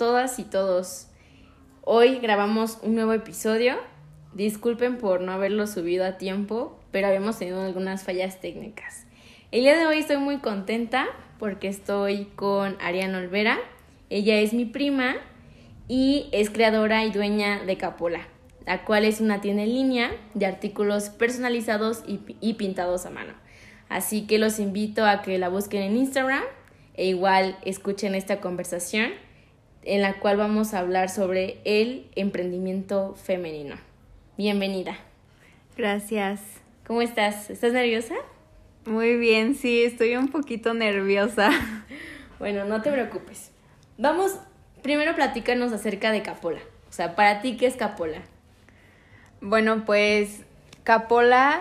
todas y todos? Hoy grabamos un nuevo episodio. Disculpen por no haberlo subido a tiempo, pero habíamos tenido algunas fallas técnicas. El día de hoy estoy muy contenta porque estoy con Ariana Olvera. Ella es mi prima y es creadora y dueña de Capola, la cual es una tienda en línea de artículos personalizados y, y pintados a mano. Así que los invito a que la busquen en Instagram e igual escuchen esta conversación en la cual vamos a hablar sobre el emprendimiento femenino. Bienvenida. Gracias. ¿Cómo estás? ¿Estás nerviosa? Muy bien, sí, estoy un poquito nerviosa. Bueno, no te preocupes. Vamos, primero platícanos acerca de Capola. O sea, para ti, ¿qué es Capola? Bueno, pues Capola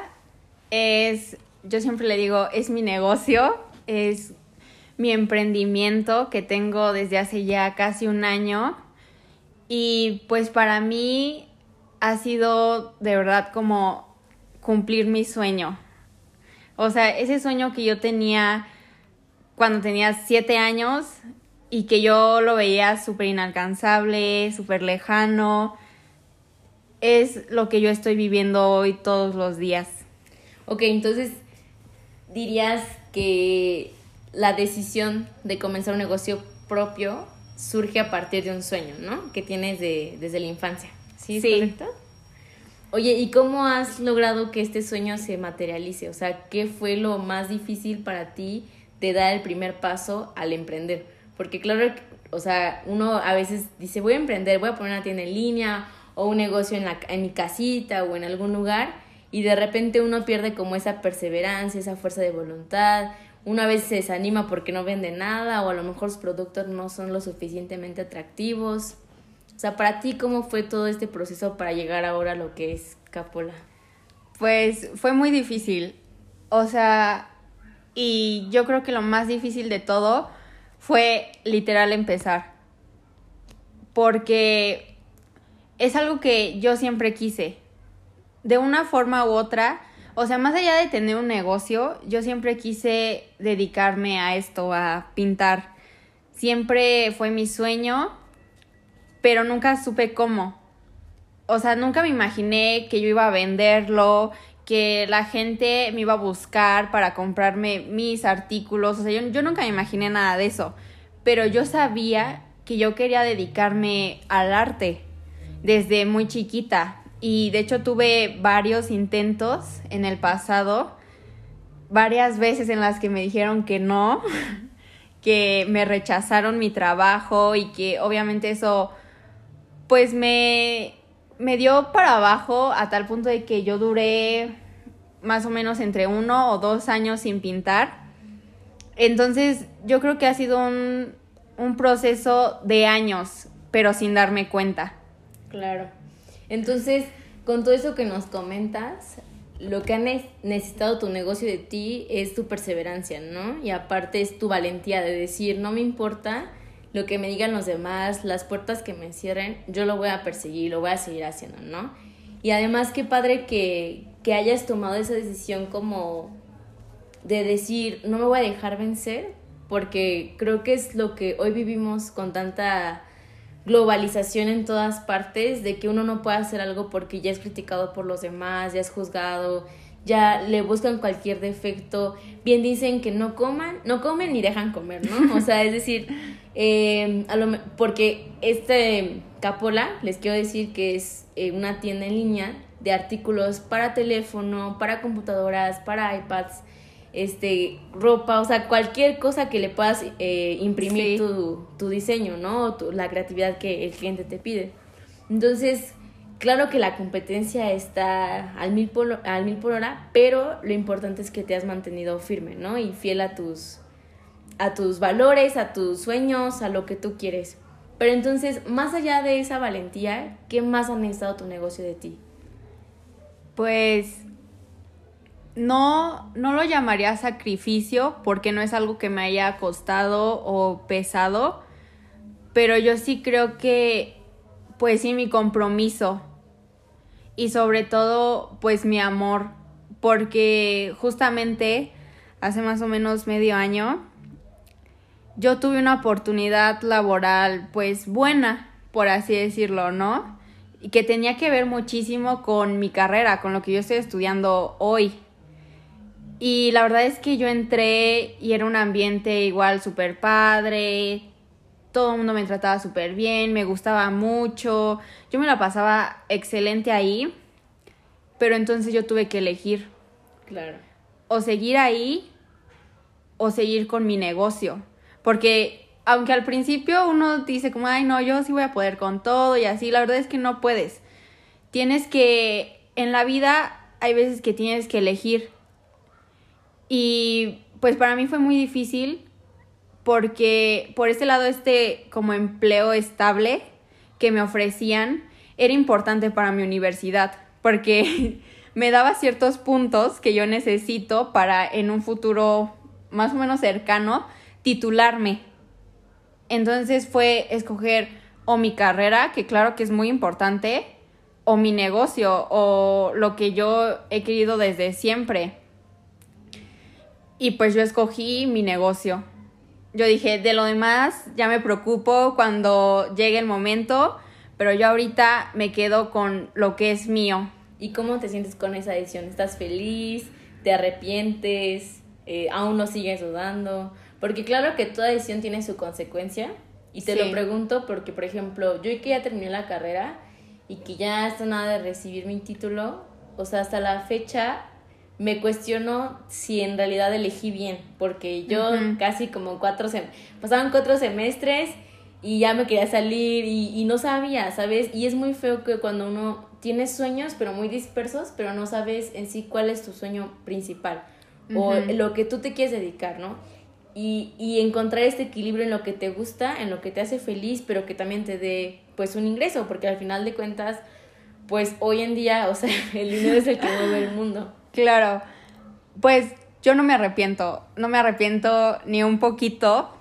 es, yo siempre le digo, es mi negocio, es mi emprendimiento que tengo desde hace ya casi un año. Y pues para mí ha sido de verdad como cumplir mi sueño. O sea, ese sueño que yo tenía cuando tenía siete años y que yo lo veía súper inalcanzable, súper lejano, es lo que yo estoy viviendo hoy todos los días. Ok, entonces dirías que la decisión de comenzar un negocio propio surge a partir de un sueño, ¿no? Que tienes de, desde la infancia. ¿Sí? sí. correcto? Oye, ¿y cómo has logrado que este sueño se materialice? O sea, ¿qué fue lo más difícil para ti de dar el primer paso al emprender? Porque claro, o sea, uno a veces dice, voy a emprender, voy a poner una tienda en línea o un negocio en, la, en mi casita o en algún lugar y de repente uno pierde como esa perseverancia, esa fuerza de voluntad una vez se desanima porque no vende nada o a lo mejor sus productos no son lo suficientemente atractivos. O sea, para ti, ¿cómo fue todo este proceso para llegar ahora a lo que es Capola? Pues fue muy difícil. O sea, y yo creo que lo más difícil de todo fue literal empezar. Porque es algo que yo siempre quise. De una forma u otra, o sea, más allá de tener un negocio, yo siempre quise dedicarme a esto, a pintar. Siempre fue mi sueño, pero nunca supe cómo. O sea, nunca me imaginé que yo iba a venderlo, que la gente me iba a buscar para comprarme mis artículos. O sea, yo, yo nunca me imaginé nada de eso. Pero yo sabía que yo quería dedicarme al arte desde muy chiquita y de hecho tuve varios intentos en el pasado, varias veces en las que me dijeron que no, que me rechazaron mi trabajo y que obviamente eso pues me, me dio para abajo a tal punto de que yo duré más o menos entre uno o dos años sin pintar. Entonces yo creo que ha sido un, un proceso de años, pero sin darme cuenta. Claro. Entonces, con todo eso que nos comentas, lo que ha necesitado tu negocio de ti es tu perseverancia, ¿no? Y aparte es tu valentía de decir, no me importa lo que me digan los demás, las puertas que me cierren, yo lo voy a perseguir, lo voy a seguir haciendo, ¿no? Y además qué padre que, que hayas tomado esa decisión como de decir, no me voy a dejar vencer, porque creo que es lo que hoy vivimos con tanta globalización en todas partes, de que uno no puede hacer algo porque ya es criticado por los demás, ya es juzgado, ya le buscan cualquier defecto. Bien dicen que no coman, no comen ni dejan comer, ¿no? O sea, es decir, eh, a lo, porque este Capola, les quiero decir que es eh, una tienda en línea de artículos para teléfono, para computadoras, para iPads, este, ropa, o sea, cualquier cosa que le puedas eh, imprimir tu, tu, diseño, ¿no? la creatividad que el cliente te pide. Entonces, claro que la competencia está al mil, por, al mil por hora, pero lo importante es que te has mantenido firme, ¿no? Y fiel a tus, a tus valores, a tus sueños, a lo que tú quieres. Pero entonces, más allá de esa valentía, ¿qué más ha necesitado tu negocio de ti? Pues no, no lo llamaría sacrificio porque no es algo que me haya costado o pesado, pero yo sí creo que, pues sí, mi compromiso y sobre todo, pues mi amor, porque justamente hace más o menos medio año yo tuve una oportunidad laboral pues buena, por así decirlo, ¿no? Y que tenía que ver muchísimo con mi carrera, con lo que yo estoy estudiando hoy. Y la verdad es que yo entré y era un ambiente igual súper padre, todo el mundo me trataba súper bien, me gustaba mucho, yo me la pasaba excelente ahí, pero entonces yo tuve que elegir. Claro. O seguir ahí o seguir con mi negocio. Porque aunque al principio uno dice como, ay, no, yo sí voy a poder con todo y así, la verdad es que no puedes. Tienes que, en la vida hay veces que tienes que elegir. Y pues para mí fue muy difícil porque por ese lado este como empleo estable que me ofrecían era importante para mi universidad porque me daba ciertos puntos que yo necesito para en un futuro más o menos cercano titularme. Entonces fue escoger o mi carrera, que claro que es muy importante, o mi negocio, o lo que yo he querido desde siempre. Y pues yo escogí mi negocio. Yo dije, de lo demás ya me preocupo cuando llegue el momento, pero yo ahorita me quedo con lo que es mío. ¿Y cómo te sientes con esa decisión? ¿Estás feliz? ¿Te arrepientes? Eh, ¿Aún no sigues dudando? Porque claro que toda decisión tiene su consecuencia. Y te lo pregunto porque, por ejemplo, yo que ya terminé la carrera y que ya está nada de recibir mi título, o sea, hasta la fecha me cuestiono si en realidad elegí bien, porque yo casi como cuatro, sem pasaban cuatro semestres y ya me quería salir y, no sabía, ¿sabes? Y es muy feo que cuando uno tiene sueños, pero muy dispersos, pero no sabes en sí cuál es tu sueño principal o lo que tú te quieres dedicar, ¿no? Y, y, encontrar este equilibrio en lo que te gusta, en lo que te hace feliz, pero que también te dé pues un ingreso, porque al final de cuentas, pues hoy en día, o sea, el dinero es el que mueve el mundo. Claro, pues yo no me arrepiento, no me arrepiento ni un poquito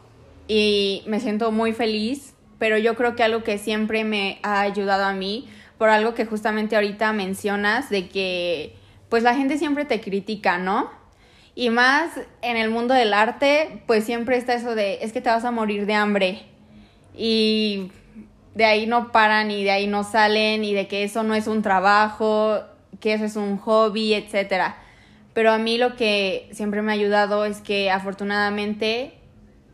y me siento muy feliz, pero yo creo que algo que siempre me ha ayudado a mí, por algo que justamente ahorita mencionas, de que pues la gente siempre te critica, ¿no? Y más en el mundo del arte, pues siempre está eso de, es que te vas a morir de hambre. Y de ahí no paran y de ahí no salen y de que eso no es un trabajo, que eso es un hobby, etcétera. Pero a mí lo que siempre me ha ayudado es que afortunadamente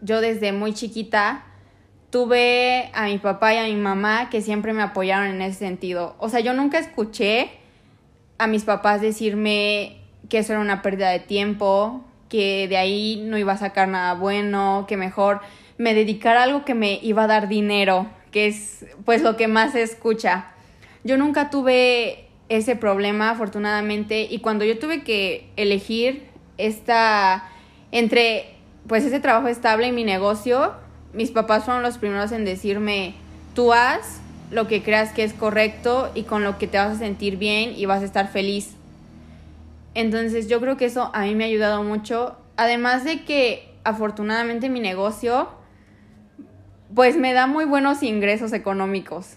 yo desde muy chiquita tuve a mi papá y a mi mamá que siempre me apoyaron en ese sentido. O sea, yo nunca escuché a mis papás decirme que eso era una pérdida de tiempo, que de ahí no iba a sacar nada bueno, que mejor me dedicara a algo que me iba a dar dinero, que es pues lo que más se escucha. Yo nunca tuve ese problema, afortunadamente, y cuando yo tuve que elegir esta entre pues ese trabajo estable y mi negocio, mis papás fueron los primeros en decirme, tú haz lo que creas que es correcto y con lo que te vas a sentir bien y vas a estar feliz. Entonces yo creo que eso a mí me ha ayudado mucho. Además de que afortunadamente mi negocio pues me da muy buenos ingresos económicos.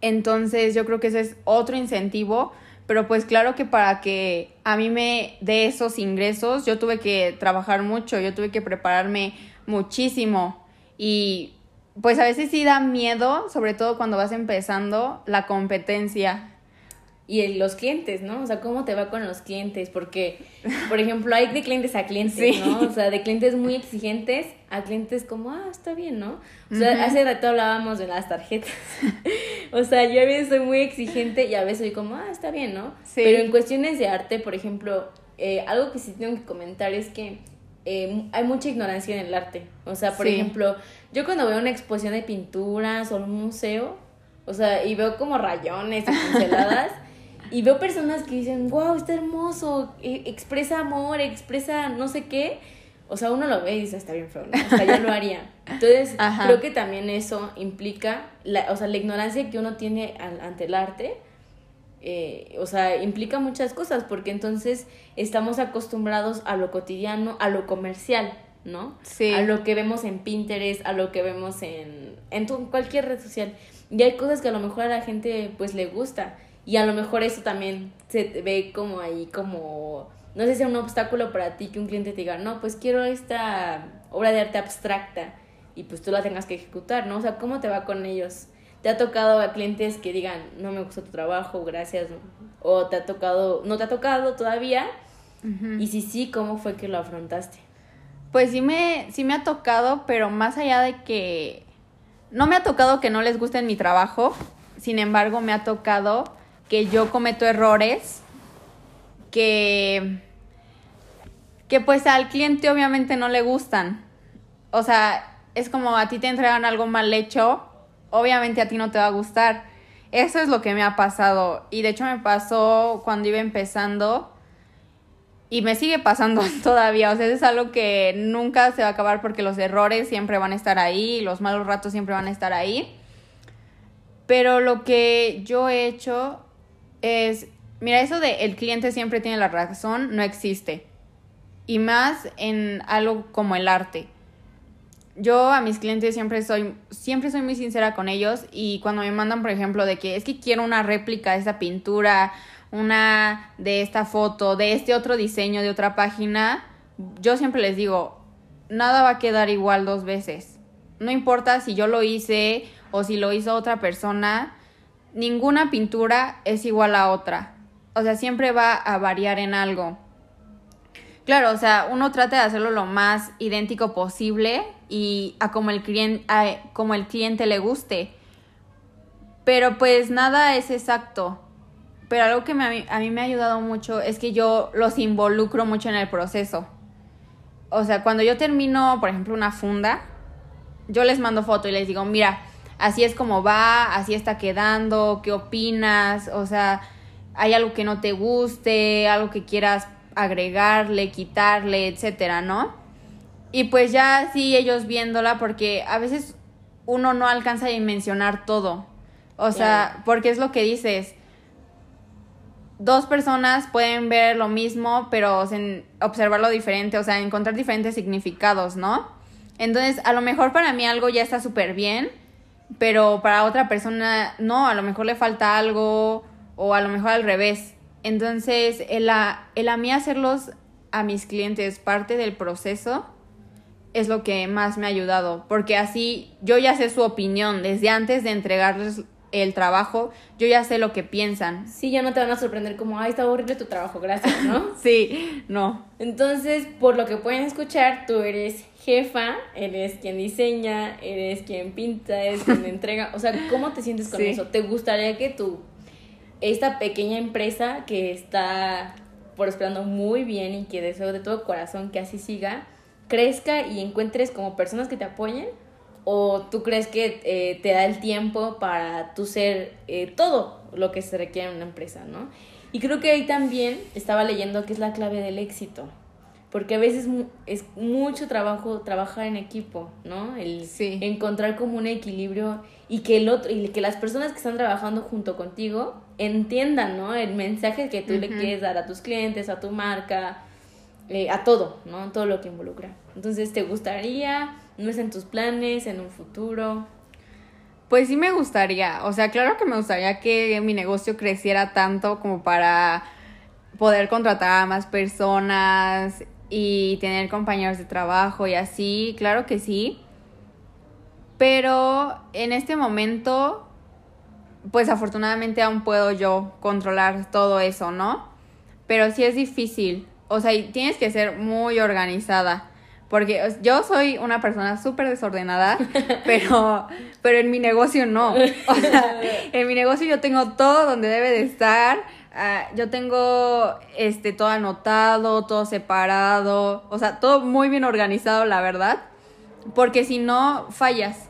Entonces yo creo que ese es otro incentivo, pero pues claro que para que a mí me dé esos ingresos yo tuve que trabajar mucho, yo tuve que prepararme muchísimo. Y pues a veces sí da miedo, sobre todo cuando vas empezando la competencia y los clientes, ¿no? O sea, ¿cómo te va con los clientes? Porque, por ejemplo, hay de clientes a clientes, ¿no? O sea, de clientes muy exigentes a clientes como, ah, está bien, ¿no? O sea, hace rato hablábamos de las tarjetas. o sea, yo a veces soy muy exigente y a veces soy como, ah, está bien, ¿no? Sí. Pero en cuestiones de arte, por ejemplo, eh, algo que sí tengo que comentar es que eh, hay mucha ignorancia en el arte. O sea, por ejemplo, yo cuando veo una exposición de pinturas o un museo, o sea, y veo como rayones y pinceladas, y veo personas que dicen, wow, está hermoso, e, expresa amor, expresa no sé qué. o sea, uno lo ve y dice, está bien feo, ¿no? o sea, yo lo haría. Entonces, Ajá. creo que también eso implica, la, o sea, la ignorancia que uno tiene al- ante el arte, eh, o sea, implica muchas cosas, porque entonces estamos acostumbrados a lo cotidiano, a lo comercial, ¿no? Sí. A lo que vemos en Pinterest, a lo que vemos en, en tu- cualquier red social. Y hay cosas que a lo mejor a la gente pues le gusta. Y a lo mejor eso también se ve como ahí como, no sé si es un obstáculo para ti que un cliente te diga, no, pues quiero esta obra de arte abstracta y pues tú la tengas que ejecutar, ¿no? O sea, ¿cómo te va con ellos? ¿Te ha tocado a clientes que digan, no me gusta tu trabajo, gracias? O te ha tocado, no te ha tocado todavía? Y si sí, ¿cómo fue que lo afrontaste? Pues sí me, sí me ha tocado, pero más allá de que no me ha tocado que no les guste mi trabajo, sin embargo me ha tocado que yo cometo errores que, que pues al cliente obviamente no le gustan. O sea, es como a ti te entregan algo mal hecho, obviamente a ti no te va a gustar. Eso es lo que me ha pasado. Y de hecho me pasó cuando iba empezando. Y me sigue pasando todavía, o sea, eso es algo que nunca se va a acabar porque los errores siempre van a estar ahí, los malos ratos siempre van a estar ahí. Pero lo que yo he hecho es, mira, eso de el cliente siempre tiene la razón, no existe. Y más en algo como el arte. Yo a mis clientes siempre soy, siempre soy muy sincera con ellos y cuando me mandan, por ejemplo, de que es que quiero una réplica de esa pintura, una de esta foto, de este otro diseño de otra página, yo siempre les digo, nada va a quedar igual dos veces. No importa si yo lo hice o si lo hizo otra persona, ninguna pintura es igual a otra. O sea, siempre va a variar en algo. Claro, o sea, uno trata de hacerlo lo más idéntico posible y a como el cliente, a como el cliente le guste. Pero pues nada es exacto. Pero algo que me- a, mí, me ha ayudado mucho es que yo los involucro mucho en el proceso. O sea, cuando yo termino, por ejemplo, una funda, yo les mando foto y les digo, mira, así es como va, así está quedando, ¿qué opinas? O sea, hay algo que no te guste, algo que quieras agregarle, quitarle, etcétera, ¿no? Y pues ya así ellos viéndola, porque a veces uno no alcanza a dimensionar todo. O sea, porque es lo que dices. Dos personas pueden ver lo mismo, pero sin observarlo diferente, o sea, encontrar diferentes significados, ¿no? Entonces, a lo mejor para mí algo ya está súper bien, pero para otra persona no, a lo mejor le falta algo, o a lo mejor al revés. Entonces, el a, el a mí hacerlos a mis clientes parte del proceso es lo que más me ha ayudado, porque así yo ya sé su opinión desde antes de entregarles el trabajo, yo ya sé lo que piensan. Sí, ya no te van a sorprender como, ay, está horrible tu trabajo, gracias, ¿no? Sí, no. Entonces, por lo que pueden escuchar, tú eres jefa, eres quien diseña, eres quien pinta, eres quien entrega. O sea, ¿cómo te sientes con Sí. eso? ¿Te gustaría que tu, esta pequeña empresa que está prosperando muy bien y que deseo de todo corazón que así siga, crezca y encuentres como personas que te apoyen? ¿O tú crees que eh, te da el tiempo para tú ser eh, todo lo que se requiere en una empresa, ¿no? Y creo que ahí también estaba leyendo que es la clave del éxito. Porque a veces es mucho trabajo trabajar en equipo, ¿no? El Sí. encontrar como un equilibrio y que el otro y que las personas que están trabajando junto contigo entiendan, ¿no? El mensaje que tú le quieres dar a tus clientes, a tu marca, eh, a todo, ¿no? Todo lo que involucra. Entonces, ¿te gustaría? ¿No es en tus planes, en un futuro? Pues sí me gustaría, o sea, claro que me gustaría que mi negocio creciera tanto como para poder contratar a más personas y tener compañeros de trabajo y así, claro que sí. Pero en este momento, pues afortunadamente aún puedo yo controlar todo eso, ¿no? Pero sí es difícil, o sea, tienes que ser muy organizada. Porque yo soy una persona súper desordenada, pero, pero en mi negocio no. O sea, en mi negocio yo tengo todo donde debe de estar. Ah, yo tengo este todo anotado, todo separado. O sea, todo muy bien organizado, la verdad. Porque si no, fallas.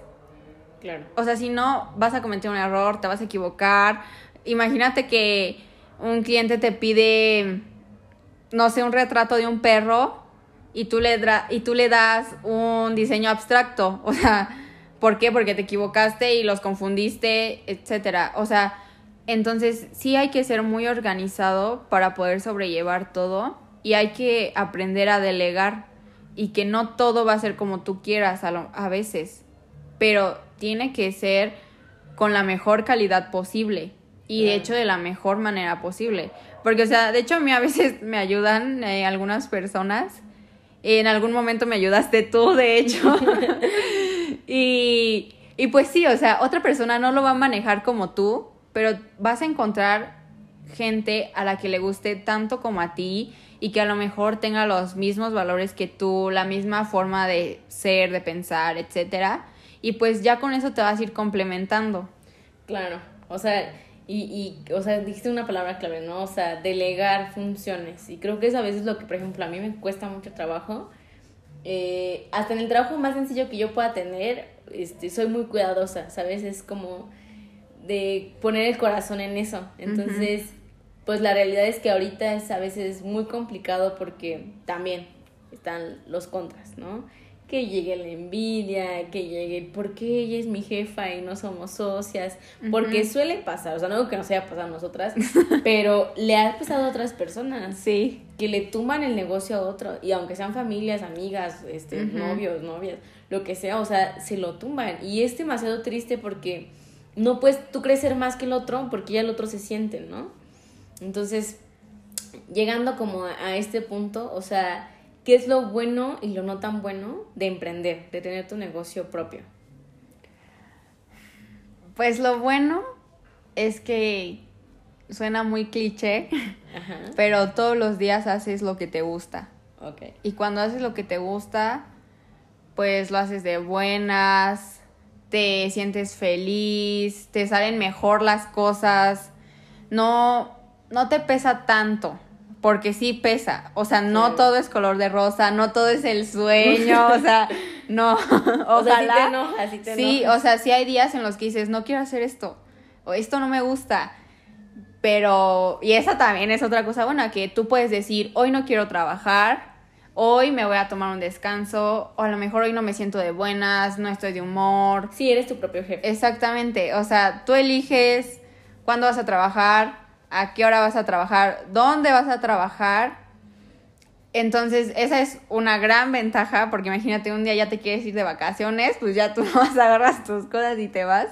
Claro. O sea, si no, vas a cometer un error, te vas a equivocar. Imagínate que un cliente te pide, no sé, un retrato de un perro y tú le, y tú le das un diseño abstracto. O sea, ¿por qué? Porque te equivocaste y los confundiste, etcétera. O sea, entonces sí hay que ser muy organizado para poder sobrellevar todo y hay que aprender a delegar y que no todo va a ser como tú quieras a, a veces, pero tiene que ser con la mejor calidad posible y de hecho de la mejor manera posible. Porque, o sea, de hecho a mí a veces me ayudan eh, algunas personas. En algún momento me ayudaste tú, de hecho. y, y pues sí, o sea, otra persona no lo va a manejar como tú, pero vas a encontrar gente a la que le guste tanto como a ti y que a lo mejor tenga los mismos valores que tú, la misma forma de ser, de pensar, etcétera. Y pues ya con eso te vas a ir complementando. Claro, o sea, y, y, o sea, dijiste una palabra clave, ¿no? O sea, delegar funciones. Y creo que es a veces lo que, por ejemplo, a mí me cuesta mucho trabajo. Eh, hasta en el trabajo más sencillo que yo pueda tener, este, soy muy cuidadosa, ¿sabes? Es como de poner el corazón en eso. Entonces, pues la realidad es que ahorita es a veces muy complicado porque también están los contras, ¿no? Que llegue la envidia, que llegue, ¿por qué ella es mi jefa y no somos socias? Porque suele pasar, o sea, no que nos haya pasado a nosotras, pero le ha pasado a otras personas. Sí. Que le tuman el negocio a otro, y aunque sean familias, amigas, este, novios, novias, lo que sea, o sea, se lo tumban. Y es demasiado triste porque no puedes tú crecer más que el otro porque ya el otro se siente, ¿no? Entonces, llegando como a, este punto, o sea, ¿qué es lo bueno y lo no tan bueno de emprender, de tener tu negocio propio? Pues lo bueno es que suena muy cliché, pero todos los días haces lo que te gusta. Okay. Y cuando haces lo que te gusta, pues lo haces de buenas, te sientes feliz, te salen mejor las cosas, no, no te pesa tanto, porque sí pesa, o sea, no todo es color de rosa, no todo es el sueño, o sea, no, ojalá. O sí, te sí, o sea, sí hay días en los que dices, no quiero hacer esto, o esto no me gusta, pero, y esa también es otra cosa buena, que tú puedes decir, hoy no quiero trabajar, hoy me voy a tomar un descanso, o a lo mejor hoy no me siento de buenas, no estoy de humor. Sí, eres tu propio jefe. Exactamente, o sea, tú eliges cuándo vas a trabajar, a qué hora vas a trabajar, dónde vas a trabajar. Entonces, esa es una gran ventaja, porque imagínate, un día ya te quieres ir de vacaciones, pues ya tú vas, agarras tus cosas y te vas.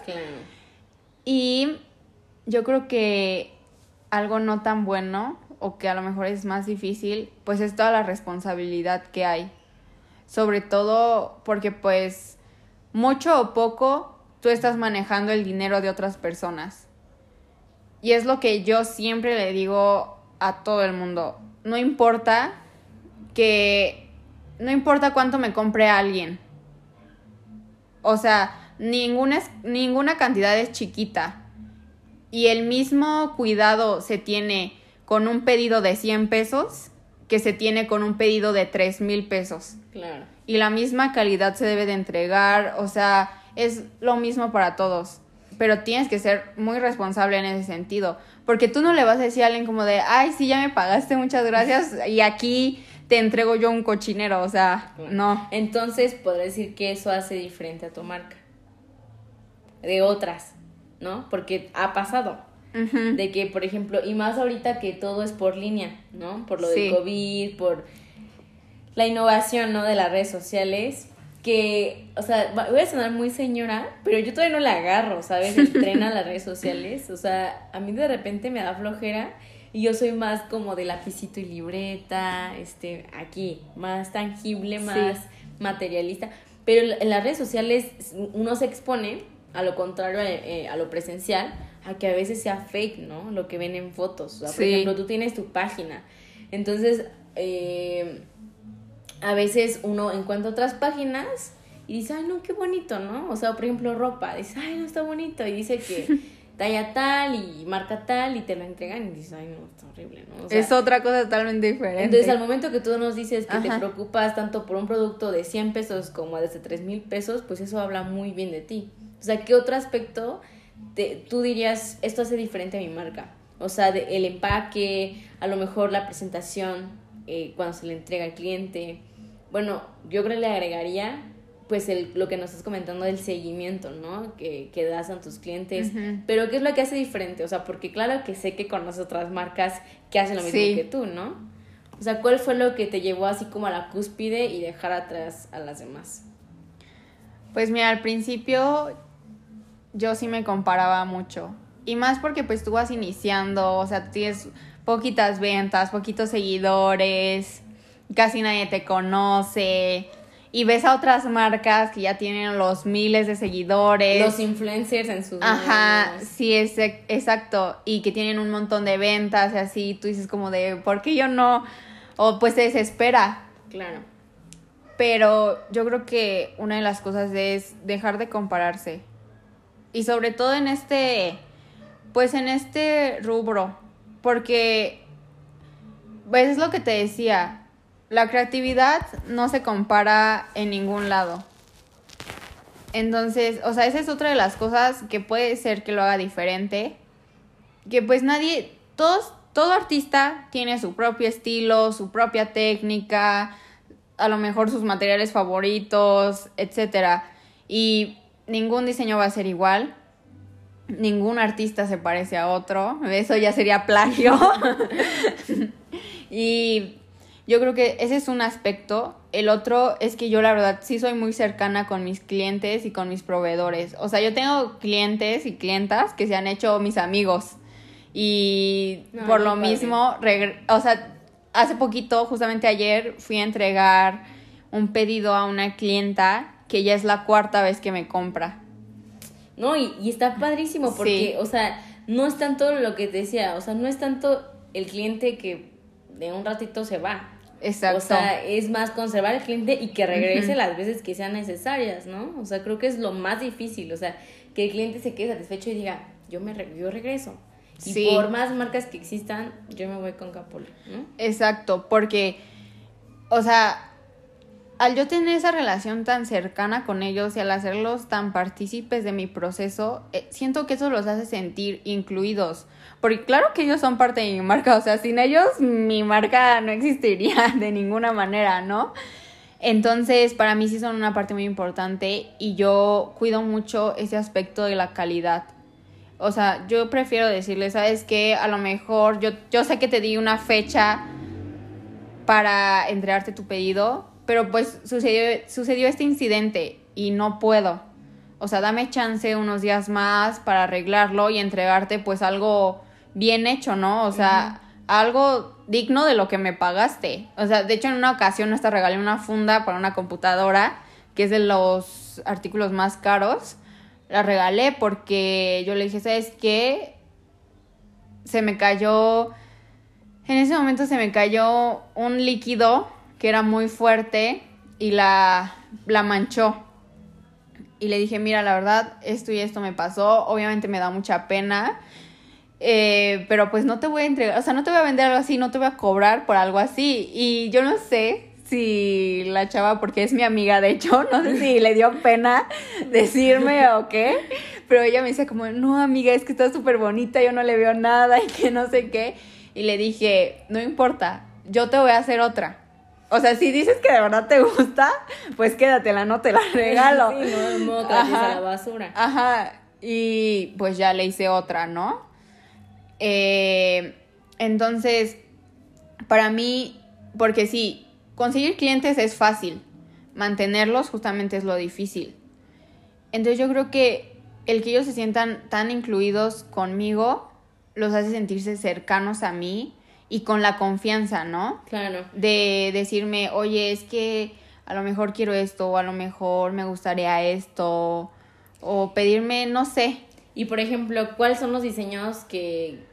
Y yo creo que algo no tan bueno, o que a lo mejor es más difícil, pues es toda la responsabilidad que hay. Sobre todo porque pues mucho o poco tú estás manejando el dinero de otras personas. Y es lo que yo siempre le digo a todo el mundo. No importa que... No importa cuánto me compre alguien. O sea, ninguna, ninguna cantidad es chiquita. Y el mismo cuidado se tiene con un pedido de 100 pesos que se tiene con un pedido de 3 mil pesos. Claro. Y la misma calidad se debe de entregar. O sea, es lo mismo para todos pero tienes que ser muy responsable en ese sentido, porque tú no le vas a decir a alguien como de, ay, sí, ya me pagaste, muchas gracias, y aquí te entrego yo un cochinero, o sea, no. Entonces, podría decir que eso hace diferente a tu marca, de otras, ¿no? Porque ha pasado. De que, por ejemplo, y más ahorita que todo es por línea, ¿no? Por lo del COVID, por la innovación, ¿no? De las redes sociales que, o sea, voy a sonar muy señora, pero yo todavía no la agarro, ¿sabes? El tren a las redes sociales. O sea, a mí de repente me da flojera y yo soy más como de lapicito y libreta, este, aquí, más tangible, más materialista. Pero en las redes sociales uno se expone, a lo contrario, eh, eh, a lo presencial, a que a veces sea fake, ¿no? Lo que ven en fotos. O sea, por ejemplo, tú tienes tu página. Entonces, eh a veces uno encuentra otras páginas y dice, ay, no, qué bonito, ¿no? O sea, por ejemplo, ropa, dice, ay, no está bonito, y dice que talla tal y marca tal y te la entregan y dices, ay, no, está horrible, ¿no? es otra cosa totalmente diferente. Entonces, al momento que tú nos dices que te preocupas tanto por un producto de 100 pesos como desde 3 mil pesos, pues eso habla muy bien de ti. O sea, ¿qué otro aspecto te, tú dirías, esto hace diferente a mi marca? O sea, de, el empaque, a lo mejor la presentación, eh, cuando se le entrega al cliente, bueno, yo creo que le agregaría pues el, lo que nos estás comentando del seguimiento, ¿no? Que, que das a tus clientes. Pero ¿qué es lo que hace diferente? O sea, porque claro que sé que conoces otras marcas que hacen lo mismo que tú, ¿no? O sea, ¿cuál fue lo que te llevó así como a la cúspide y dejar atrás a las demás? Pues mira, al principio yo sí me comparaba mucho. Y más porque pues tú vas iniciando, o sea, tienes poquitas ventas, poquitos seguidores, casi nadie te conoce y ves a otras marcas que ya tienen los miles de seguidores. Los influencers en sus Ajá, sí, es exacto. Y que tienen un montón de ventas y así, tú dices como de, ¿por qué yo no? O pues se desespera. Claro. Pero yo creo que una de las cosas es dejar de compararse. Y sobre todo en este, pues en este rubro. Porque, pues es lo que te decía, la creatividad no se compara en ningún lado. Entonces, o sea, esa es otra de las cosas que puede ser que lo haga diferente. Que pues nadie, todos, todo artista tiene su propio estilo, su propia técnica, a lo mejor sus materiales favoritos, etc. Y ningún diseño va a ser igual. Ningún artista se parece a otro. Eso ya sería plagio. y yo creo que ese es un aspecto. El otro es que yo la verdad sí soy muy cercana con mis clientes y con mis proveedores. O sea, yo tengo clientes y clientas que se han hecho mis amigos. Y por lo mismo, o sea, hace poquito, justamente ayer, fui a entregar un pedido a una clienta que ya es la cuarta vez que me compra. No, y, y está padrísimo porque, o sea, no es tanto lo que te decía, o sea, no es tanto el cliente que de un ratito se va. Exacto. O sea, es más conservar al cliente y que regrese las veces que sean necesarias, ¿no? O sea, creo que es lo más difícil, o sea, que el cliente se quede satisfecho y diga, yo me yo regreso. Y por más marcas que existan, yo me voy con Capolo, ¿no? Exacto, porque, o sea, al yo tener esa relación tan cercana con ellos y al hacerlos tan partícipes de mi proceso, eh, siento que eso los hace sentir incluidos. Porque claro que ellos son parte de mi marca, o sea, sin ellos mi marca no existiría de ninguna manera, ¿no? Entonces, para mí sí son una parte muy importante y yo cuido mucho ese aspecto de la calidad. O sea, yo prefiero decirles, ¿sabes qué? A lo mejor yo, yo sé que te di una fecha para entregarte tu pedido, pero pues sucedió, sucedió este incidente y no puedo. O sea, dame chance unos días más para arreglarlo y entregarte pues algo bien hecho, ¿no? O sea, algo digno de lo que me pagaste. O sea, de hecho en una ocasión hasta regalé una funda para una computadora, que es de los artículos más caros. La regalé porque yo le dije, ¿sabes qué? Se me cayó, en ese momento se me cayó un líquido era muy fuerte y la, la manchó. Y le dije, mira, la verdad, esto y esto me pasó. Obviamente me da mucha pena eh, pero pues no te voy a entregar, o sea, no te voy a vender algo así, no te voy a cobrar por algo así. Y yo no sé si la chava, porque es mi amiga, de hecho, no sé si le dio pena decirme o qué, pero ella me dice como, no, amiga, es que está súper bonita, yo no le veo nada y que no sé qué. Y le dije, no importa, yo te voy a hacer otra. O sea, si dices que de verdad te gusta, pues quédatela, no te la regalo. Sí, no, no, a la basura. Ajá, y pues ya le hice otra, ¿no? Eh, entonces, para mí, porque sí, conseguir clientes es fácil, mantenerlos justamente es lo difícil. Entonces yo creo que el que ellos se sientan tan incluidos conmigo los hace sentirse cercanos a mí y con la confianza, ¿no? Claro. De decirme, oye, es que a lo mejor quiero esto, o a lo mejor me gustaría esto, o pedirme, no sé, y por ejemplo, ¿cuáles son los diseños que,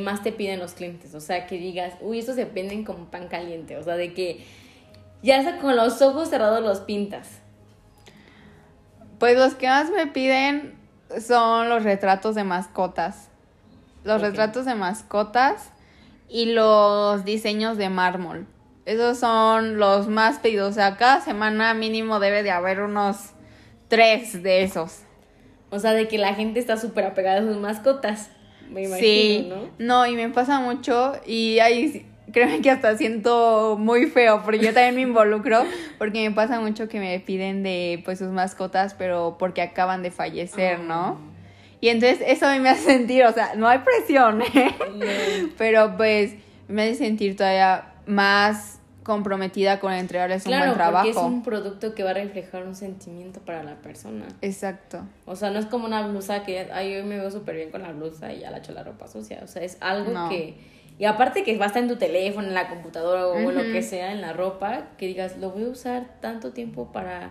más te piden los clientes? O sea, que digas, uy, estos se venden como pan caliente. O sea, de que ya con los ojos cerrados los pintas. Pues los que más me piden son los retratos de mascotas. Los retratos de mascotas y los diseños de mármol. Esos son los más pedidos. O sea, cada semana mínimo debe de haber unos tres de esos. O sea, de que la gente está súper apegada a sus mascotas. Me imagino, sí, ¿no? No, y me pasa mucho y hay créeme que hasta siento muy feo, porque yo también me involucro, porque me pasa mucho que me piden de pues sus mascotas, pero porque acaban de fallecer, ¿no? Y entonces eso a mí me hace sentir, o sea, no hay presión, ¿eh? pero pues me hace sentir todavía más comprometida con entregarles un buen trabajo. porque es un producto que va a reflejar un sentimiento para la persona. Exacto. O sea, no es como una blusa que, ay, hoy me veo súper bien con la blusa y ya la echo la ropa sucia. O sea, es algo No. que... Y aparte que va a estar en tu teléfono, en la computadora o lo Ujú. que sea, en la ropa, que digas, lo voy a usar tanto tiempo para...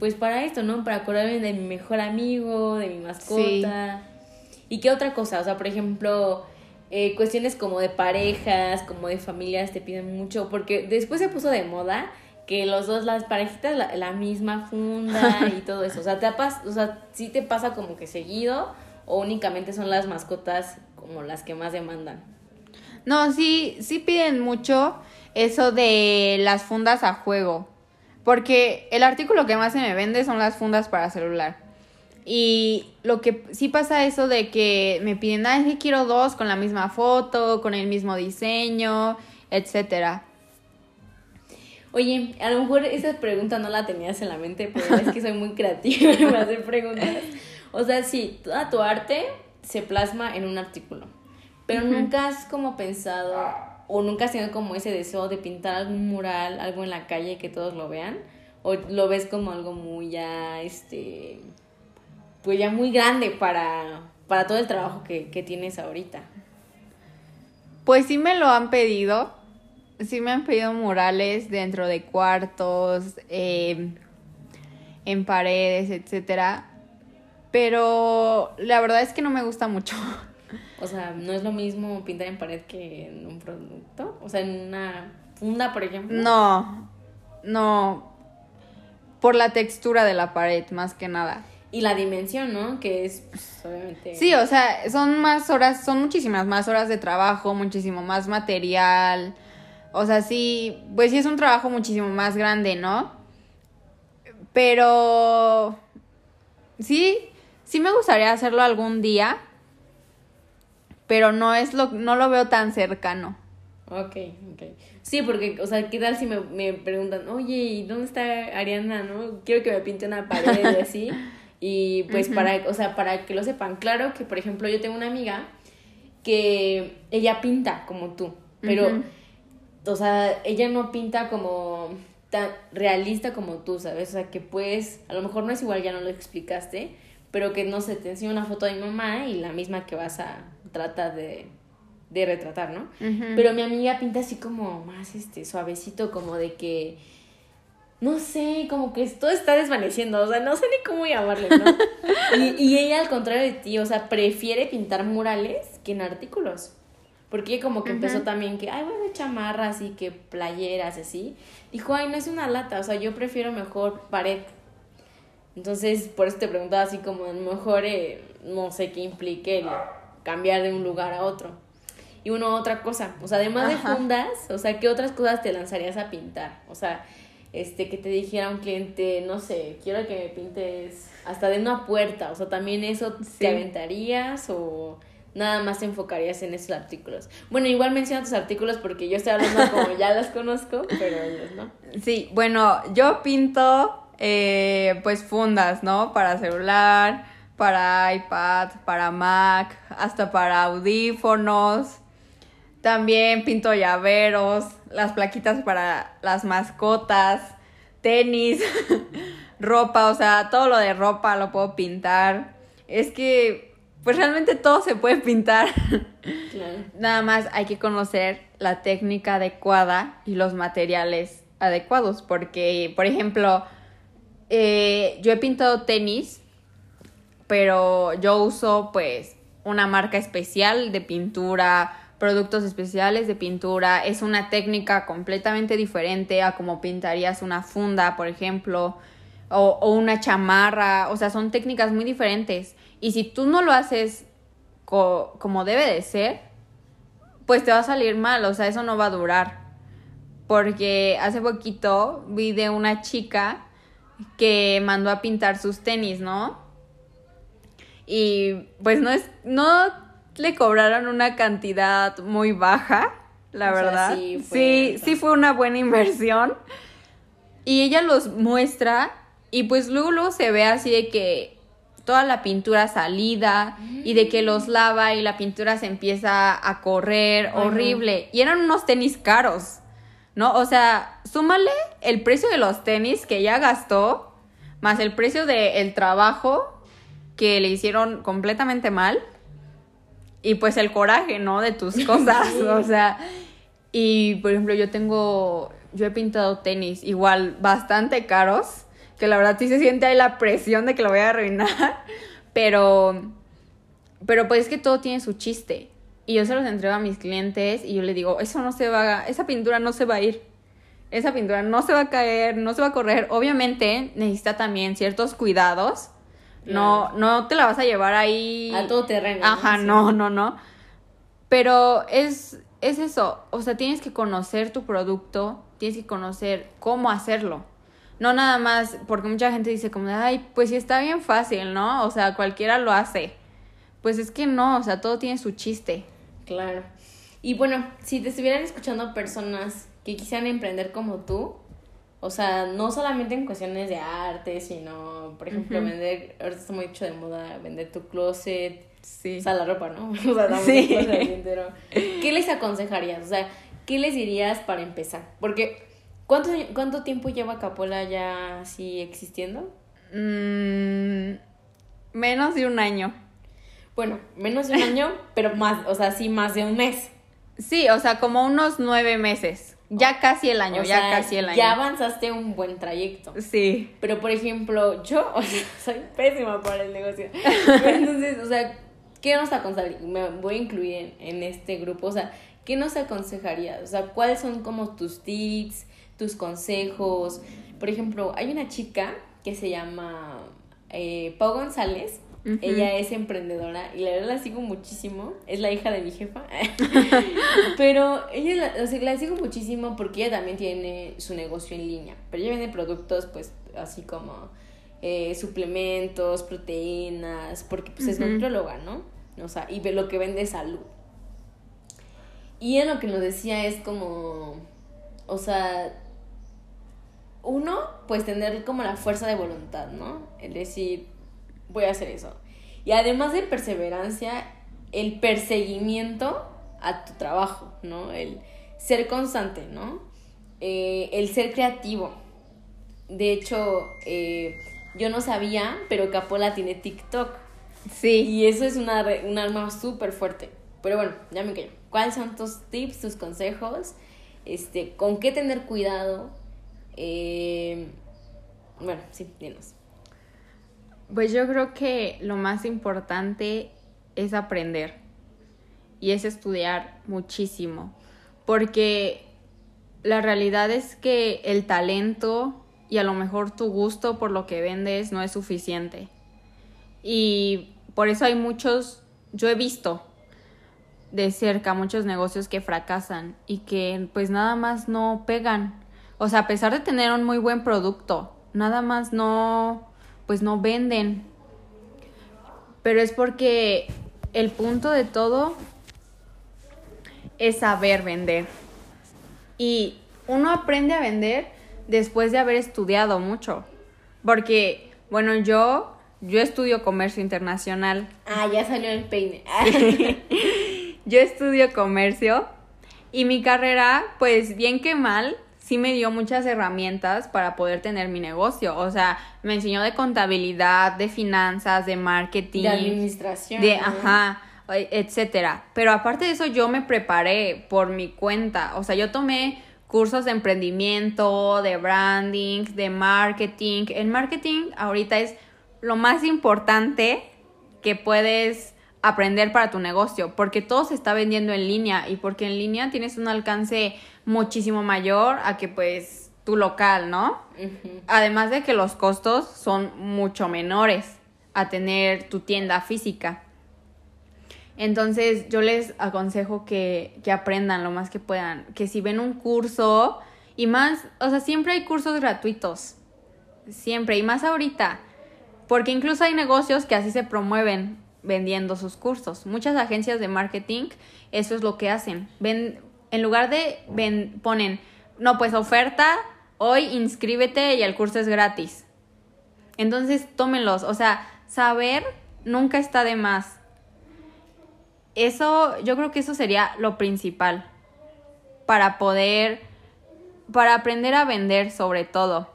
Pues para esto, ¿no? Para acordarme de mi mejor amigo, de mi mascota. ¿Y qué otra cosa? O sea, por ejemplo, eh, cuestiones como de parejas, como de familias te piden mucho, porque después se puso de moda que los dos, las parejitas, la, la misma funda y todo eso. O sea, te ha pas- o sea, sí te pasa como que seguido o únicamente son las mascotas como las que más demandan. No, sí, sí piden mucho eso de las fundas a juego. Porque el artículo que más se me vende son las fundas para celular. Y lo que sí pasa eso de que me piden, ah, es que quiero dos con la misma foto, con el mismo diseño, etcétera. Oye, a lo mejor esa pregunta no la tenías en la mente, pero es que soy muy creativa para hacer preguntas. O sea, sí, toda tu arte se plasma en un artículo, pero nunca has como pensado o nunca has tenido como ese deseo de pintar algún mural, algo en la calle que todos lo vean, o lo ves como algo muy ya, este, pues ya muy grande para, para todo el trabajo que, que tienes ahorita. Pues sí me lo han pedido. Sí me han pedido murales dentro de cuartos, eh, en paredes, etcétera. Pero la verdad es que no me gusta mucho. O sea, no es lo mismo pintar en pared que en un producto. O sea, en una funda, por ejemplo. No, no. Por la textura de la pared, más que nada. Y la dimensión, ¿no? Que es, pues, obviamente. Sí, o sea, son más horas, son muchísimas más horas de trabajo, muchísimo más material. O sea, sí, pues sí es un trabajo muchísimo más grande, ¿no? Pero sí, sí me gustaría hacerlo algún día, pero no es lo, no lo veo tan cercano. Ok, ok. Sí, porque, o sea, ¿qué tal si me, me preguntan, oye, ¿y dónde está Ariana, no? Quiero que me pinte una pared y así. Y pues para, o sea, para que lo sepan, claro que, por ejemplo, yo tengo una amiga que ella pinta como tú, pero, o sea, ella no pinta como tan realista como tú, ¿sabes? O sea, que pues, a lo mejor no es igual, ya no lo explicaste, pero que no sé, te enseña una foto de mi mamá y la misma que vas a tratar de, de retratar, ¿no? Pero mi amiga pinta así como más este suavecito, como de que no sé, como que todo está desvaneciendo, o sea, no sé ni cómo llamarle, ¿no? y, y ella al contrario de ti, o sea, prefiere pintar murales que en artículos. Porque ella como que empezó también que, ay, bueno, chamarras y que playeras y así. Dijo, ay, no es una lata, o sea, yo prefiero mejor pared. Entonces, por eso te preguntaba así como, a lo mejor, eh, no sé qué implique el cambiar de un lugar a otro. Y uno, otra cosa, o sea, además de fundas, o sea, ¿qué otras cosas te lanzarías a pintar? O sea, este, que te dijera un cliente, no sé, quiero que me pintes hasta de una puerta, o sea, también eso Sí. te aventarías o nada más te enfocarías en esos artículos. Bueno, igual menciona tus artículos porque yo estoy hablando como ya los conozco, pero ellos no. Sí, bueno, yo pinto eh, pues fundas, ¿no? Para celular, para iPad, para Mac, hasta para audífonos. También pinto llaveros, las plaquitas para las mascotas, tenis, ropa, o sea, todo lo de ropa lo puedo pintar. Es que, pues realmente todo se puede pintar. Claro. Nada más hay que conocer la técnica adecuada y los materiales adecuados, porque, por ejemplo, eh, yo he pintado tenis, pero yo uso pues una marca especial de pintura, productos especiales de pintura, es una técnica completamente diferente a como pintarías una funda, por ejemplo, o, una chamarra, o sea, son técnicas muy diferentes. Y si tú no lo haces co- como debe de ser, pues te va a salir mal, o sea, eso no va a durar. Porque hace poquito vi de una chica que mandó a pintar sus tenis, ¿no? Y pues no es, no le cobraron una cantidad muy baja, la O sea, verdad. sí fue sí, fue una buena inversión. Y ella los muestra y pues luego luego se ve así de que toda la pintura salida y de que los lava y la pintura se empieza a correr Ay, no. horrible. Y eran unos tenis caros, ¿no? O sea, súmale el precio de los tenis que ella gastó, más el precio del trabajo que le hicieron completamente mal. Y pues el coraje, ¿no? De tus cosas. o sea, y por ejemplo, yo tengo, yo he pintado tenis igual bastante caros, que la verdad sí se siente ahí la presión de que lo voy a arruinar, pero, pero pues es que todo tiene su chiste. Y yo se los entrego a mis clientes y yo le digo, eso no se va, a- esa pintura no se va a ir. Esa pintura no se va a caer, no se va a correr. Obviamente necesita también ciertos cuidados. No, no te la vas a llevar ahí. A todo terreno. Ajá, Sí. no, no, no. Pero es, es eso, o sea, tienes que conocer tu producto, tienes que conocer cómo hacerlo. No nada más, porque mucha gente dice como, ay, pues sí está bien fácil, ¿no? O sea, cualquiera lo hace. Pues es que no, o sea, todo tiene su chiste. Claro. Y bueno, si te estuvieran escuchando personas que quisieran emprender como tú, o sea, no solamente en cuestiones de arte, sino, por ejemplo, vender, ahorita está muy mucho de moda, vender tu closet, Sí. o sea, la ropa, ¿no? O sea, Sí. entero. ¿Qué les aconsejarías? O sea, ¿qué les dirías para empezar? Porque, ¿cuánto, cuánto tiempo lleva Capola ya así existiendo? Mm, menos de un año. Bueno, menos de un año, pero más, o sea, sí, más de un mes. Sí, o sea, como unos nueve meses. Ya casi el año, O ya sea, casi el año. Ya avanzaste un buen trayecto. Sí. Pero, por ejemplo, yo o sea, soy pésima para el negocio. Entonces, o sea, ¿qué nos aconsejaría? Me voy a incluir en, en este grupo. O sea, ¿qué nos aconsejarías? O sea, ¿cuáles son como tus tips, tus consejos? Por ejemplo, hay una chica que se llama eh, Pau González. Ella es emprendedora y la verdad la sigo muchísimo. Es la hija de mi jefa. pero ella la, o sea, la sigo muchísimo porque ella también tiene su negocio en línea. Pero ella vende productos, pues, así como eh, suplementos, proteínas, porque pues es Ujú. nutrióloga, ¿no? O sea, y ve- lo que vende es salud. Y ella lo que nos decía es como, o sea, uno, pues tener como la fuerza de voluntad, ¿no? El decir, voy a hacer eso. Y además de perseverancia, el perseguimiento a tu trabajo, ¿no? El ser constante, ¿no? Eh, el ser creativo. De hecho, eh, yo no sabía, pero Capola tiene TikTok. Sí. Y eso es una, un arma súper fuerte. Pero bueno, ya me callo. ¿Cuáles son tus tips, tus consejos? Este, ¿Con qué tener cuidado? Eh, bueno, sí, dinos. Pues yo creo que lo más importante es aprender y es estudiar muchísimo, porque la realidad es que el talento y a lo mejor tu gusto por lo que vendes no es suficiente. Y por eso hay muchos, yo he visto de cerca muchos negocios que fracasan y que pues nada más no pegan. O sea, a pesar de tener un muy buen producto, nada más no, pues no venden. Pero es porque el punto de todo es saber vender. Y uno aprende a vender después de haber estudiado mucho. Porque, bueno, yo, yo estudio comercio internacional. Ah, ya salió el peine. Yo estudio comercio y mi carrera, pues bien que mal, sí me dio muchas herramientas para poder tener mi negocio. O sea, me enseñó de contabilidad, de finanzas, de marketing, de administración. de, ¿no? ajá, e- etcétera. Pero aparte de eso, yo me preparé por mi cuenta. O sea, yo tomé cursos de emprendimiento, de branding, de marketing. El marketing ahorita es lo más importante que puedes aprender para tu negocio, porque todo se está vendiendo en línea y porque en línea tienes un alcance muchísimo mayor a que pues tu local, ¿no? Además de que los costos son mucho menores a tener tu tienda física. Entonces yo les aconsejo que, que aprendan lo más que puedan, que si ven un curso y más, o sea, siempre hay cursos gratuitos, siempre, y más ahorita, porque incluso hay negocios que así se promueven vendiendo sus cursos. Muchas agencias de marketing eso es lo que hacen, ven, En lugar de ven- ponen, no, pues oferta, hoy inscríbete y el curso es gratis. Entonces, tómenlos. O sea, saber nunca está de más. Eso, yo creo que eso sería lo principal para poder, para aprender a vender sobre todo.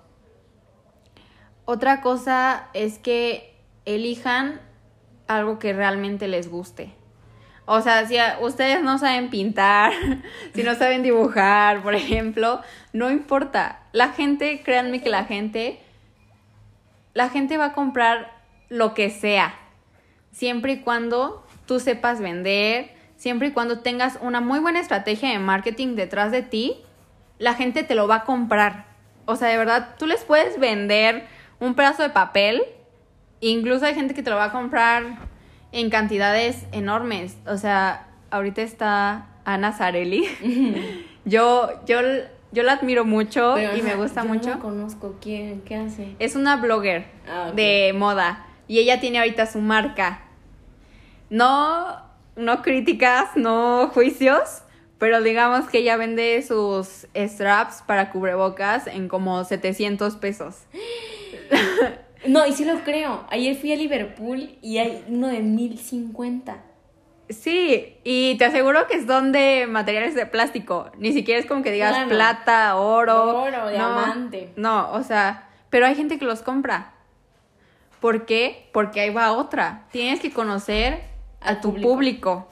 Otra cosa es que elijan algo que realmente les guste. O sea, si ustedes no saben pintar, si no saben dibujar, por ejemplo, no importa. La gente, créanme que la gente, la gente va a comprar lo que sea, siempre y cuando tú sepas vender, siempre y cuando tengas una muy buena estrategia de marketing detrás de ti, la gente te lo va a comprar. O sea, de verdad, tú les puedes vender un pedazo de papel, incluso hay gente que te lo va a comprar en cantidades enormes. O sea, ahorita está Ana Zarelli. yo, yo, yo la admiro mucho Pero, y me gusta yo mucho. No conozco quién, qué hace. Es una blogger Ah, de moda y ella tiene ahorita su marca. No, no críticas, no juicios, pero digamos que ella vende sus straps para cubrebocas en como 700 pesos. No, y sí lo creo. Ayer fui a Liverpool y hay uno de 1050. Sí, y te aseguro que son de materiales de plástico. Ni siquiera es como que digas Claro. plata, oro. Oro, no, diamante. No, o sea, pero hay gente que los compra. ¿Por qué? Porque ahí va otra. Tienes que conocer a tu público. público.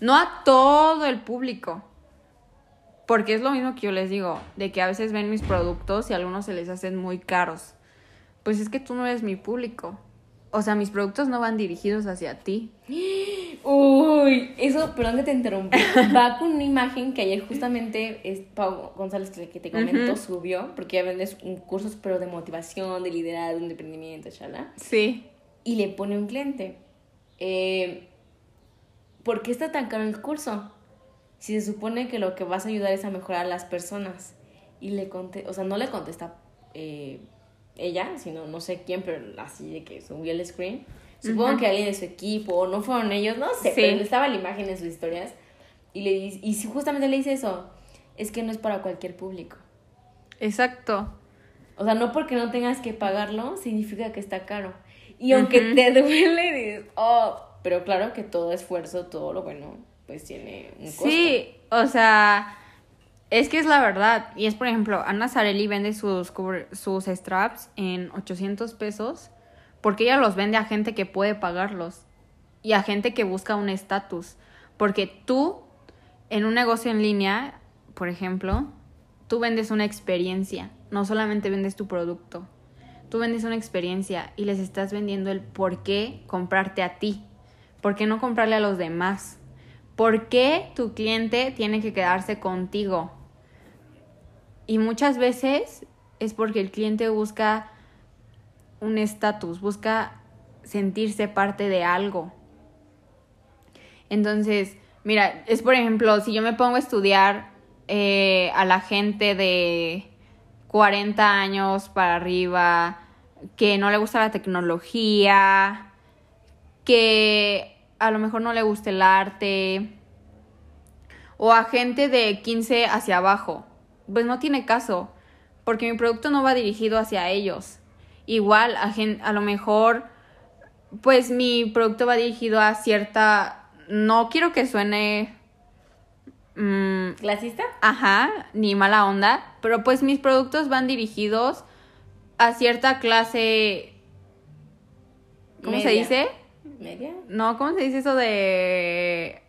no a todo el público. Porque es lo mismo que yo les digo, de que a veces ven mis productos y a algunos se les hacen muy caros. Pues es que tú no eres mi público. O sea, mis productos no van dirigidos hacia ti. Uy, eso, perdón que te interrumpí. Va con una imagen que ayer justamente es Pau González que te comento Ujú. subió, porque ya vendes un cursos pero de motivación, de liderazgo, de emprendimiento, chala. Sí. Y le pone un cliente. Eh, ¿Por qué está tan caro el curso? Si se supone que lo que vas a ayudar es a mejorar a las personas. Y le conté, o sea, no le contesta eh, ella, sino no sé quién, pero así de que subió el screen. Supongo Ujú. que alguien de su equipo, o no fueron ellos, no sé, Sí. pero estaba la imagen en sus historias. Y, le, y si justamente le dice eso, es que no es para cualquier público. Exacto. O sea, no porque no tengas que pagarlo, significa que está caro. Y aunque Ujú. te duele, dices, oh, pero claro que todo esfuerzo, todo lo bueno, pues tiene un costo. Sí, o sea, es que es la verdad. Y es, por ejemplo, Ana Zarelli vende sus, sus straps en 800 pesos porque ella los vende a gente que puede pagarlos y a gente que busca un estatus. Porque tú, en un negocio en línea, por ejemplo, tú vendes una experiencia, no solamente vendes tu producto. Tú vendes una experiencia y les estás vendiendo el por qué comprarte a ti, por qué no comprarle a los demás. ¿Por qué tu cliente tiene que quedarse contigo? Y muchas veces es porque el cliente busca un estatus, busca sentirse parte de algo. Entonces, mira, es por ejemplo, si yo me pongo a estudiar eh, a la gente de 40 años para arriba, que no le gusta la tecnología, que a lo mejor no le gusta el arte, o a gente de 15 hacia abajo, pues no tiene caso, porque mi producto no va dirigido hacia ellos. Igual, a, gen- a lo mejor, pues mi producto va dirigido a cierta, no quiero que suene, mm, ¿Clasista? ajá, ni mala onda, pero pues mis productos van dirigidos a cierta clase, ¿cómo se dice? ¿Media? No, ¿cómo se dice eso de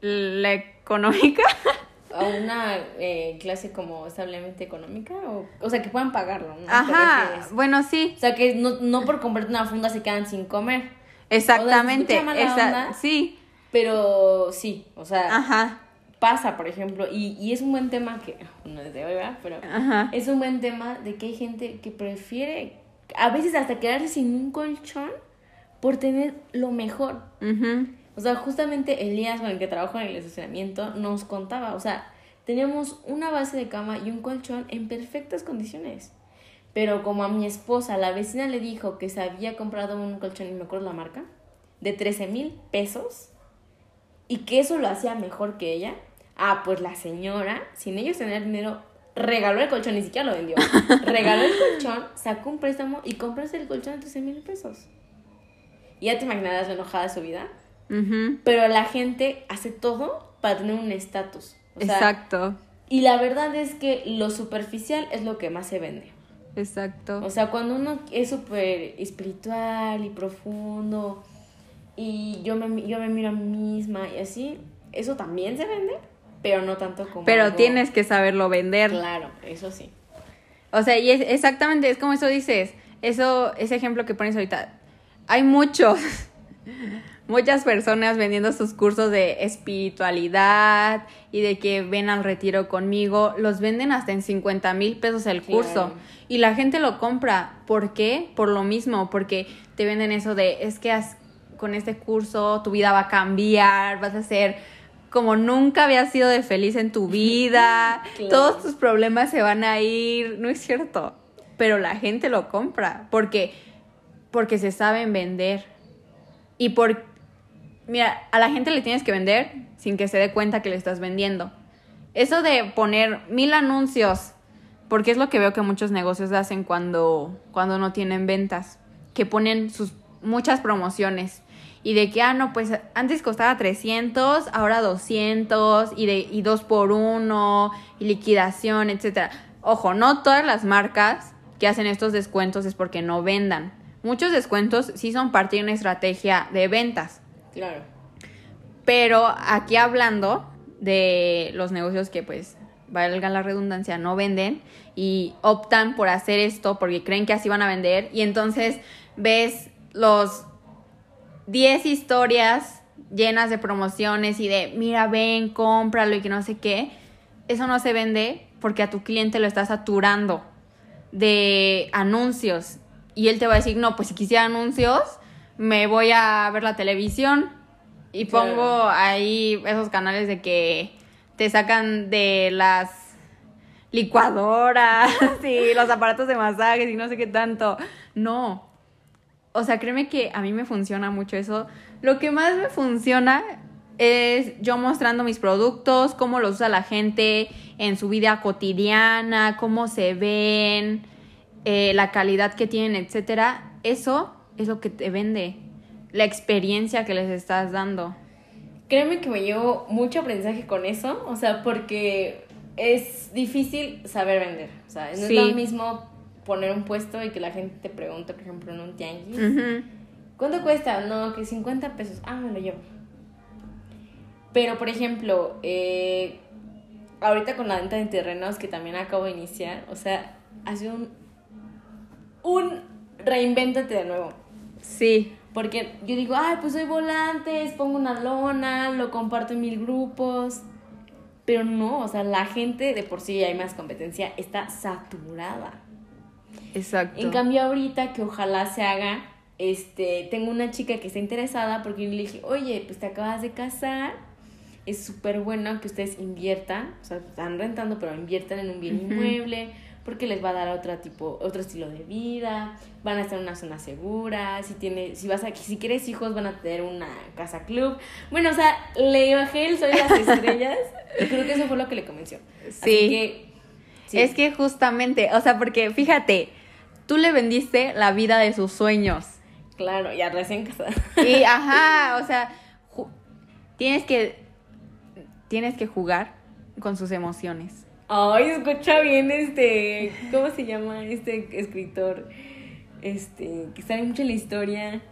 la económica? ¿A una eh, clase como establemente económica? O, o sea, que puedan pagarlo, ¿no? ¿Te Ajá, bueno, sí, O sea, que no, no por comprarte una funda se quedan sin comer. exactamente. escucha mala esa- onda. sí, Pero sí, o sea, ajá, pasa, por ejemplo, y, y es un buen tema que, no es de hoy, ¿verdad? Pero ajá. es un buen tema de que hay gente que prefiere, a veces hasta quedarse sin un colchón por tener lo mejor. ujú, O sea, justamente Elías, con el que trabajo en el estacionamiento, nos contaba, o sea, teníamos una base de cama y un colchón en perfectas condiciones. Pero como a mi esposa, la vecina le dijo que se había comprado un colchón, y me acuerdo la marca, de 13 mil pesos, y que eso lo hacía mejor que ella, Ah, pues la señora, sin ellos tener dinero, regaló el colchón, ni siquiera lo vendió. regaló el colchón, sacó un préstamo y compraste el colchón de 13 mil pesos. Y ya te imaginarás lo enojada de su vida. Ujú. Pero la gente hace todo para tener un estatus. O sea, Exacto, Y la verdad es que lo superficial es lo que más se vende. exacto. O sea, cuando uno es súper espiritual y profundo y yo me, yo me miro a mí misma y así, eso también se vende, pero no tanto como... Pero algo- tienes que saberlo vender. Claro, eso sí. O sea, y es exactamente, es como eso dices, eso, ese ejemplo que pones ahorita. Hay muchos, muchas personas vendiendo sus cursos de espiritualidad y de que ven al retiro conmigo, los venden hasta en 50 mil pesos el curso. Claro. Y la gente lo compra. ¿Por qué? Por lo mismo, porque te venden eso de, es que has- con este curso tu vida va a cambiar, vas a ser como nunca habías sido de feliz en tu vida, Claro. todos tus problemas se van a ir, no es cierto, pero la gente lo compra porque porque se saben vender. Y por mira, a la gente le tienes que vender sin que se dé cuenta que le estás vendiendo. Eso de poner mil anuncios, porque es lo que veo que muchos negocios hacen cuando cuando no tienen ventas, que ponen sus muchas promociones y de que, ah, no, pues antes costaba 300, ahora 200 y, de, y 2 por 1 y liquidación, etcétera. Ojo, no todas las marcas que hacen estos descuentos es porque no vendan. Muchos descuentos sí son parte de una estrategia de ventas. Claro. Pero aquí hablando de los negocios que pues valga la redundancia, no venden y optan por hacer esto porque creen que así van a vender y entonces ves los 10 historias llenas de promociones y de mira, ven, cómpralo y que no sé qué. Eso no se vende porque a tu cliente lo estás saturando de anuncios y él te va a decir, no, pues si quisiera anuncios, me voy a ver la televisión y Claro. pongo ahí esos canales de que te sacan de las licuadoras y los aparatos de masajes y no sé qué tanto. No. O sea, créeme que a mí me funciona mucho eso. Lo que más me funciona es yo mostrando mis productos, cómo los usa la gente en su vida cotidiana, cómo se ven, eh, la calidad que tienen, etcétera. Eso es lo que te vende, la experiencia que les estás dando. Créeme que me llevo mucho aprendizaje con eso, o sea, porque es difícil saber vender. O sea, no Sí. es lo mismo poner un puesto y que la gente te pregunte, por ejemplo, en un tianguis. ¿cuánto cuesta? No, que 50 pesos. Ah, me lo llevo. Pero, por ejemplo, eh, ahorita con la venta de terrenos que también acabo de iniciar, o sea, ha sido un, un reinvéntate de nuevo. Sí, Porque yo digo, ay, pues soy volantes, pongo una lona, lo comparto en mil grupos. Pero no, o sea, la gente de por sí hay más competencia, está saturada. exacto. En cambio, ahorita que ojalá se haga, este, tengo una chica que está interesada porque yo le dije, oye, pues te acabas de casar, es súper bueno que ustedes inviertan, o sea, están rentando, pero inviertan en un bien inmueble, porque les va a dar otro tipo, otro estilo de vida, van a estar en una zona segura, si tiene, si vas a, si quieres hijos, van a tener una casa club. Bueno, o sea, le bajé el de las estrellas, y creo que eso fue lo que le convenció. Así Sí. que, sí. Es que justamente, o sea, porque fíjate, tú le vendiste la vida de sus sueños. Claro, ya recién casada. Y, ajá, o sea, tienes que, tienes que jugar con sus emociones. Ay, escucha bien este. ¿Cómo se llama este escritor? Este, que sabe mucho en la historia.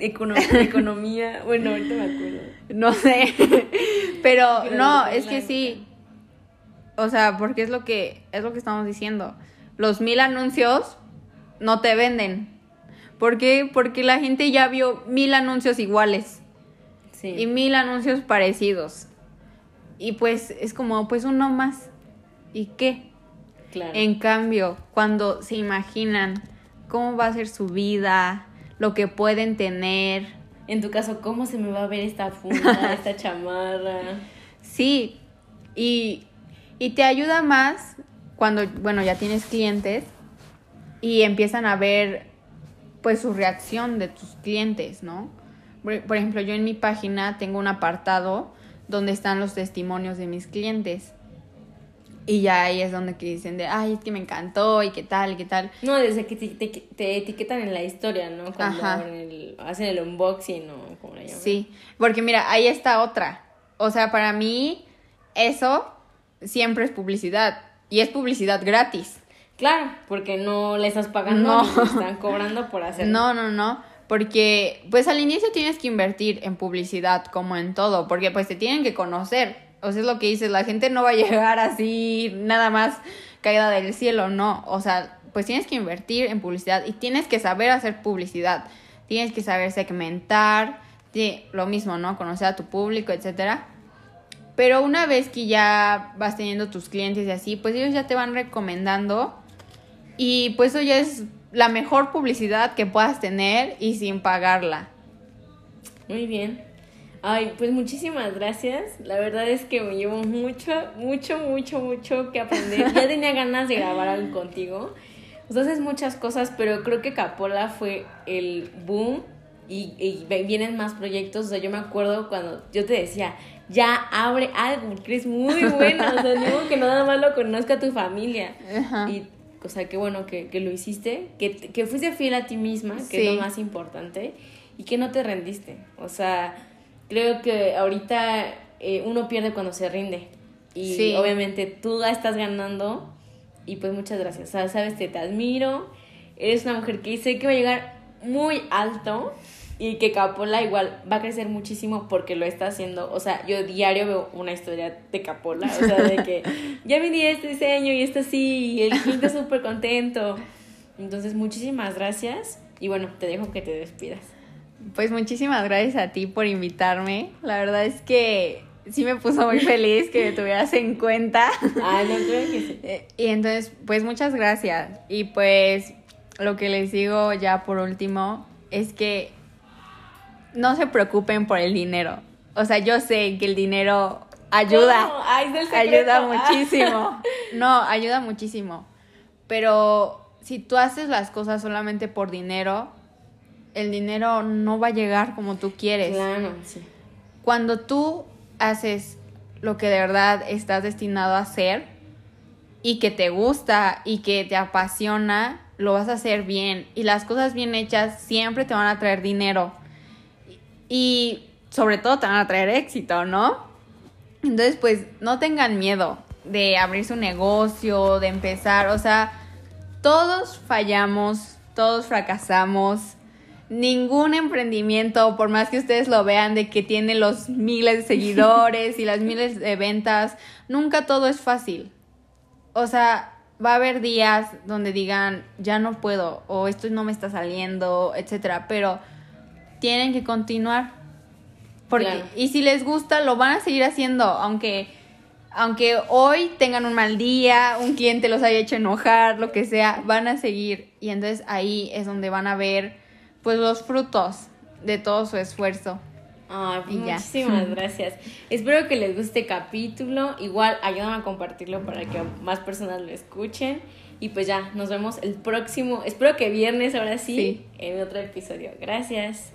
Econo- economía. Bueno, ahorita me acuerdo. No sé, pero Pero no, es que sí. O sea, porque es lo que es lo que estamos diciendo. Los mil anuncios no te venden. ¿Por qué? Porque la gente ya vio mil anuncios iguales Sí. y mil anuncios parecidos. Y pues es como, pues uno más. ¿Y qué? claro. En cambio, cuando se imaginan cómo va a ser su vida, lo que pueden tener, En tu caso, ¿cómo se me va a ver esta funda, esta chamarra? Sí, y, y te ayuda más cuando, bueno, ya tienes clientes y empiezan a ver, pues, su reacción de tus clientes, ¿no? Por, por ejemplo, yo en mi página tengo un apartado donde están los testimonios de mis clientes. Y ya ahí es donde que dicen de, ay, es que me encantó y qué tal, y qué tal. No, desde que te, te- te etiquetan en la historia, ¿no? Cuando Ajá. en el- hacen el unboxing o como le llaman. Sí, porque mira, ahí está otra. O sea, para mí eso siempre es publicidad. Y es publicidad gratis. Claro, porque no le estás pagando, No. están cobrando por hacerlo. No, no, no. Porque pues al inicio tienes que invertir en publicidad como en todo. Porque pues te tienen que conocer. O sea, es lo que dices, la gente no va a llegar así nada más caída del cielo, no. O sea, pues tienes que invertir en publicidad y tienes que saber hacer publicidad. Tienes que saber segmentar, lo mismo, ¿no? Conocer a tu público, etcétera. Pero una vez que ya vas teniendo tus clientes y así, pues ellos ya te van recomendando y pues eso ya es la mejor publicidad que puedas tener y sin pagarla. Muy bien. Ay, pues muchísimas gracias. La verdad es que me llevo mucho, mucho, mucho, mucho que aprender. Ya tenía ganas de grabar algo contigo. Pues haces muchas cosas, pero creo que Capola fue el boom y, vienen más proyectos. O sea, yo me acuerdo cuando yo te decía, ya abre algo, porque eres muy buena. O sea, no que nada más lo conozca tu familia. Ajá. Y, o sea, qué bueno que, que lo hiciste, que, que fuiste fiel a ti misma, que es lo más importante, y que no te rendiste. O sea, creo que ahorita eh, uno pierde cuando se rinde. Y Sí. obviamente tú la estás ganando. Y pues muchas gracias. O sea, sabes, te, te admiro. Eres una mujer que sé que va a llegar muy alto. Y que Capola igual va a crecer muchísimo porque lo está haciendo. O sea, yo diario veo una historia de Capola. O sea, de que ya vendí este diseño y este sí. Y el cliente súper contento. Entonces, muchísimas gracias. Y bueno, te dejo que te despidas. Pues muchísimas gracias a ti por invitarme. La verdad es que sí me puso muy feliz que me tuvieras en cuenta. Ah, no creo que sí. Eh, Y entonces, pues muchas gracias. Y pues lo que les digo ya por último es que no se preocupen por el dinero. O sea, yo sé que el dinero ayuda. Ay, es el secreto. ayuda muchísimo. No, ayuda muchísimo. Pero si tú haces las cosas solamente por dinero, el dinero no va a llegar como tú quieres. Claro, sí. Cuando tú haces lo que de verdad estás destinado a hacer y que te gusta y que te apasiona, lo vas a hacer bien. Y las cosas bien hechas siempre te van a traer dinero. Y sobre todo te van a traer éxito, ¿no? Entonces, pues no tengan miedo de abrir su negocio, de empezar. O sea, todos fallamos, todos fracasamos. Ningún emprendimiento, por más que ustedes lo vean, de que tiene los miles de seguidores y las miles de ventas, nunca todo es fácil. O sea, va a haber días donde digan, ya no puedo, o esto no me está saliendo, etcétera, pero tienen que continuar. Porque, Claro. y si les gusta, lo van a seguir haciendo, aunque, aunque hoy tengan un mal día, un cliente los haya hecho enojar, lo que sea, van a seguir. Y entonces ahí es donde van a ver pues los frutos de todo su esfuerzo. Ya. muchísimas gracias. Espero que les guste el capítulo. Igual ayúdame a compartirlo para que más personas lo escuchen. Y pues ya, nos vemos el próximo, espero que viernes ahora sí, Sí. en otro episodio. Gracias.